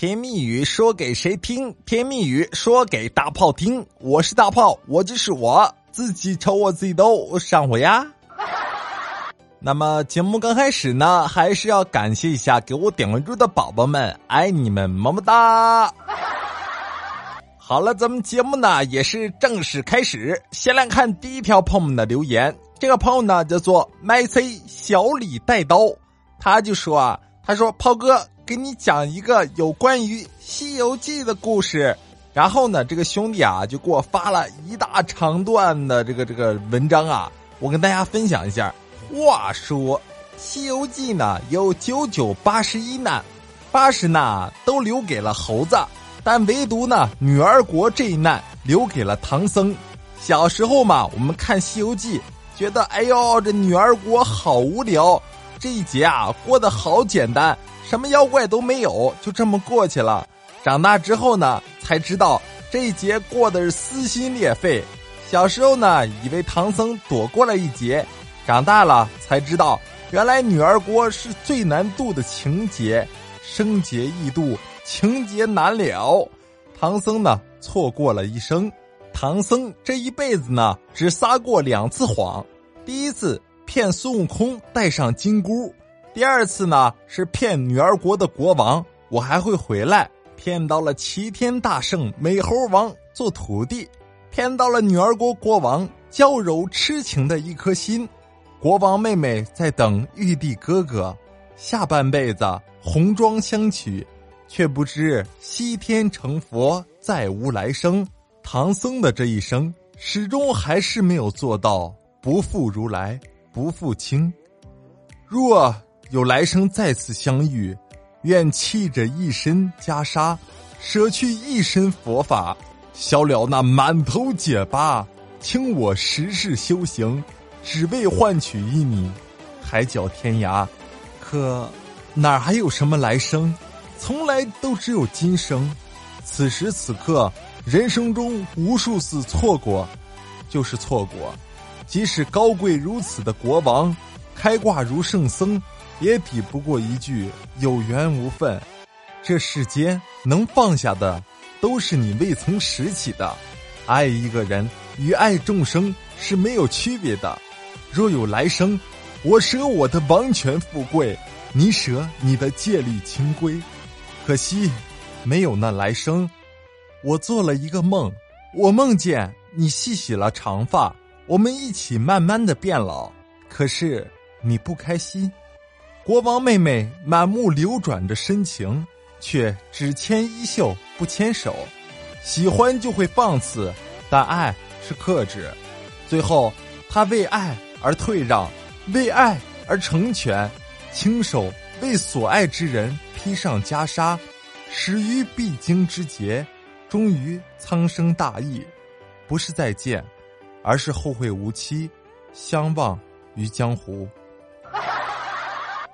甜蜜语说给谁听？甜蜜语说给大炮听。我是大炮，我就是我自己，瞅我自己都上火呀。那么节目刚开始呢，还是要感谢一下给我点关注的宝宝们，爱你们，么么哒。好了，咱们节目呢也是正式开始。先来看第一条朋友们的留言，这个朋友呢叫做麦 C 小李带刀，他就说啊，他说炮哥给你讲一个有关于《西游记》的故事。然后呢，这个兄弟啊就给我发了一大长段的这个这个文章啊，我跟大家分享一下。话说，《西游记》呢有九九八十一难，八十难都留给了猴子，但唯独呢女儿国这一难留给了唐僧。小时候嘛，我们看《西游记》，觉得哎呦这女儿国好无聊，这一节啊过得好简单，什么妖怪都没有，就这么过去了。长大之后呢，才知道这一劫过的是撕心裂肺。小时候呢，以为唐僧躲过了一劫。长大了才知道，原来女儿国是最难渡的情劫，生劫易渡，情劫难了。唐僧呢，错过了一生。唐僧这一辈子呢，只撒过两次谎：第一次骗孙悟空带上金箍；第二次呢，是骗女儿国的国王我还会回来，骗到了齐天大圣美猴王做徒弟，骗到了女儿国国王娇柔痴情的一颗心。国王妹妹在等玉帝哥哥，下半辈子红妆相娶，却不知西天成佛再无来生。唐僧的这一生，始终还是没有做到不负如来，不负卿。若有来生再次相遇，愿弃着一身袈裟，舍去一身佛法，消了那满头结疤，倾我十世修行。只为换取一你，海角天涯，可哪还有什么来生？从来都只有今生。此时此刻，人生中无数次错过，就是错过。即使高贵如此的国王，开挂如圣僧，也抵不过一句有缘无分。这世间能放下的，都是你未曾拾起的。爱一个人与爱众生是没有区别的。若有来生，我舍我的王权富贵，你舍你的戒律清规。可惜，没有那来生。我做了一个梦，我梦见你细洗了长发，我们一起慢慢的变老。可是你不开心。国王妹妹满目流转着深情，却只牵衣袖不牵手。喜欢就会放肆，但爱是克制。最后，他为爱。而退让，为爱而成全，亲手为所爱之人披上袈裟，始于必经之劫，终于苍生大义，不是再见，而是后会无期，相忘于江湖。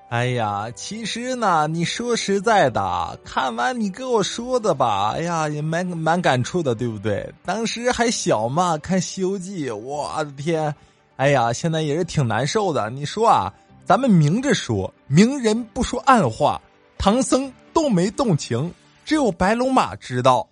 哎呀，其实呢，你说实在的，看完你跟我说的吧，哎呀，也蛮蛮感触的，对不对？当时还小嘛，看《西游记》，我的天！哎呀，现在也是挺难受的。你说啊，咱们明着说，明人不说暗话。唐僧动没动情，只有白龙马知道。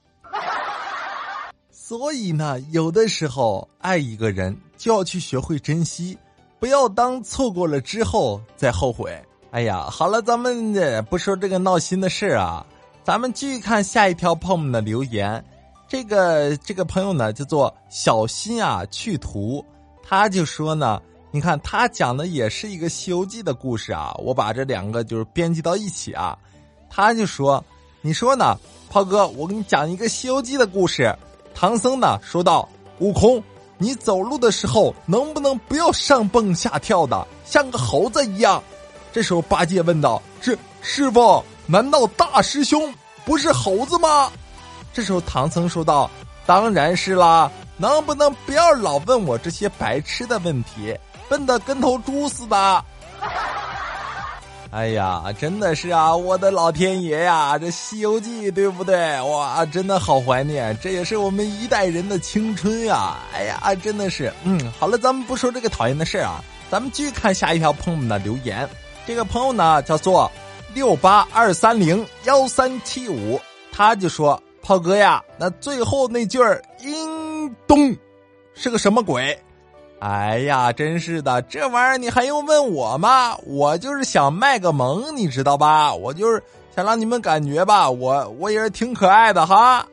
所以呢，有的时候爱一个人就要去学会珍惜，不要当错过了之后再后悔。哎呀，好了，咱们不说这个闹心的事啊，咱们继续看下一条朋友们的留言。这个这个朋友呢，叫做小心啊，去图。他就说呢，你看他讲的也是一个《西游记》的故事啊，我把这两个就是编辑到一起啊。他就说，你说呢，炮哥，我给你讲一个《西游记》的故事。唐僧呢说道：“悟空，你走路的时候能不能不要上蹦下跳的，像个猴子一样？”这时候八戒问道：“是师傅，难道大师兄不是猴子吗？”这时候唐僧说道：“当然是啦。”能不能不要老问我这些白痴的问题？笨的跟头猪似的！哎呀，真的是啊，我的老天爷呀！这《西游记》对不对？哇，真的好怀念，这也是我们一代人的青春呀！哎呀，真的是，嗯，好了，咱们不说这个讨厌的事啊，咱们继续看下一条朋友们的留言。这个朋友呢，叫做六八二三零幺三七五，他就说：“炮哥呀，那最后那句儿‘阴咚’是个什么鬼？”哎呀，真是的，这玩意儿你还用问我吗？我就是想卖个萌，你知道吧？我就是想让你们感觉吧，我我也是挺可爱的哈。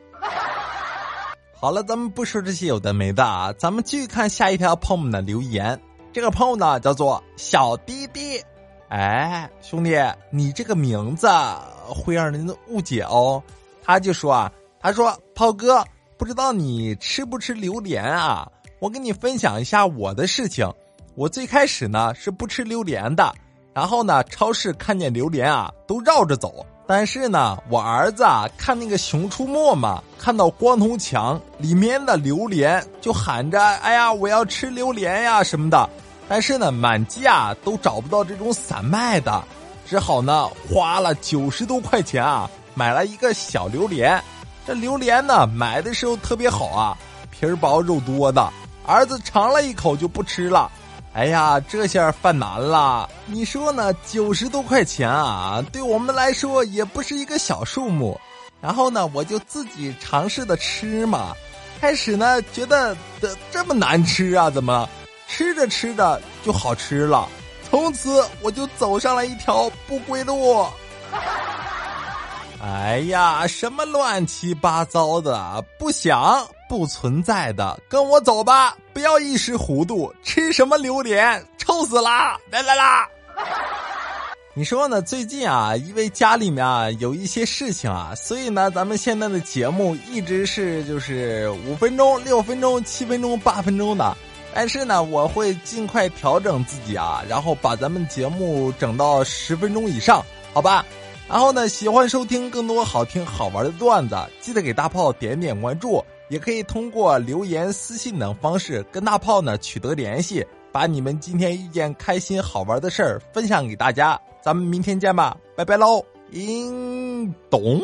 好了，咱们不说这些有的没的啊，咱们继续看下一条朋友们的留言。这个朋友呢叫做小滴滴，哎，兄弟，你这个名字会让人误解哦。他就说啊，他说炮哥，不知道你吃不吃榴莲啊？我跟你分享一下我的事情，我最开始呢是不吃榴莲的，然后呢超市看见榴莲啊都绕着走，但是呢我儿子啊看那个《熊出没》嘛，看到光头强里面的榴莲就喊着哎呀我要吃榴莲呀什么的，但是呢满街啊都找不到这种散卖的，只好呢花了九十多块钱啊买了一个小榴莲，这榴莲呢买的时候特别好啊，皮儿薄肉多的。儿子尝了一口就不吃了，哎呀，这下犯难了。你说呢？九十多块钱啊，对我们来说也不是一个小数目。然后呢，我就自己尝试的吃嘛。开始呢，觉得这这么难吃啊？怎么？吃着吃着就好吃了。从此我就走上了一条不归路。哎呀，什么乱七八糟的，不想。不存在的，跟我走吧！不要一时糊涂，吃什么榴莲，臭死啦！来来啦！你说呢？最近啊，因为家里面啊有一些事情啊，所以呢，咱们现在的节目一直是就是五分钟、六分钟、七分钟、八分钟的。但是呢，我会尽快调整自己啊，然后把咱们节目整到十分钟以上，好吧？然后呢，喜欢收听更多好听好玩的段子，记得给大炮点点关注。也可以通过留言、私信等方式跟大炮呢取得联系，把你们今天遇见开心好玩的事儿分享给大家。咱们明天见吧，拜拜喽！应懂。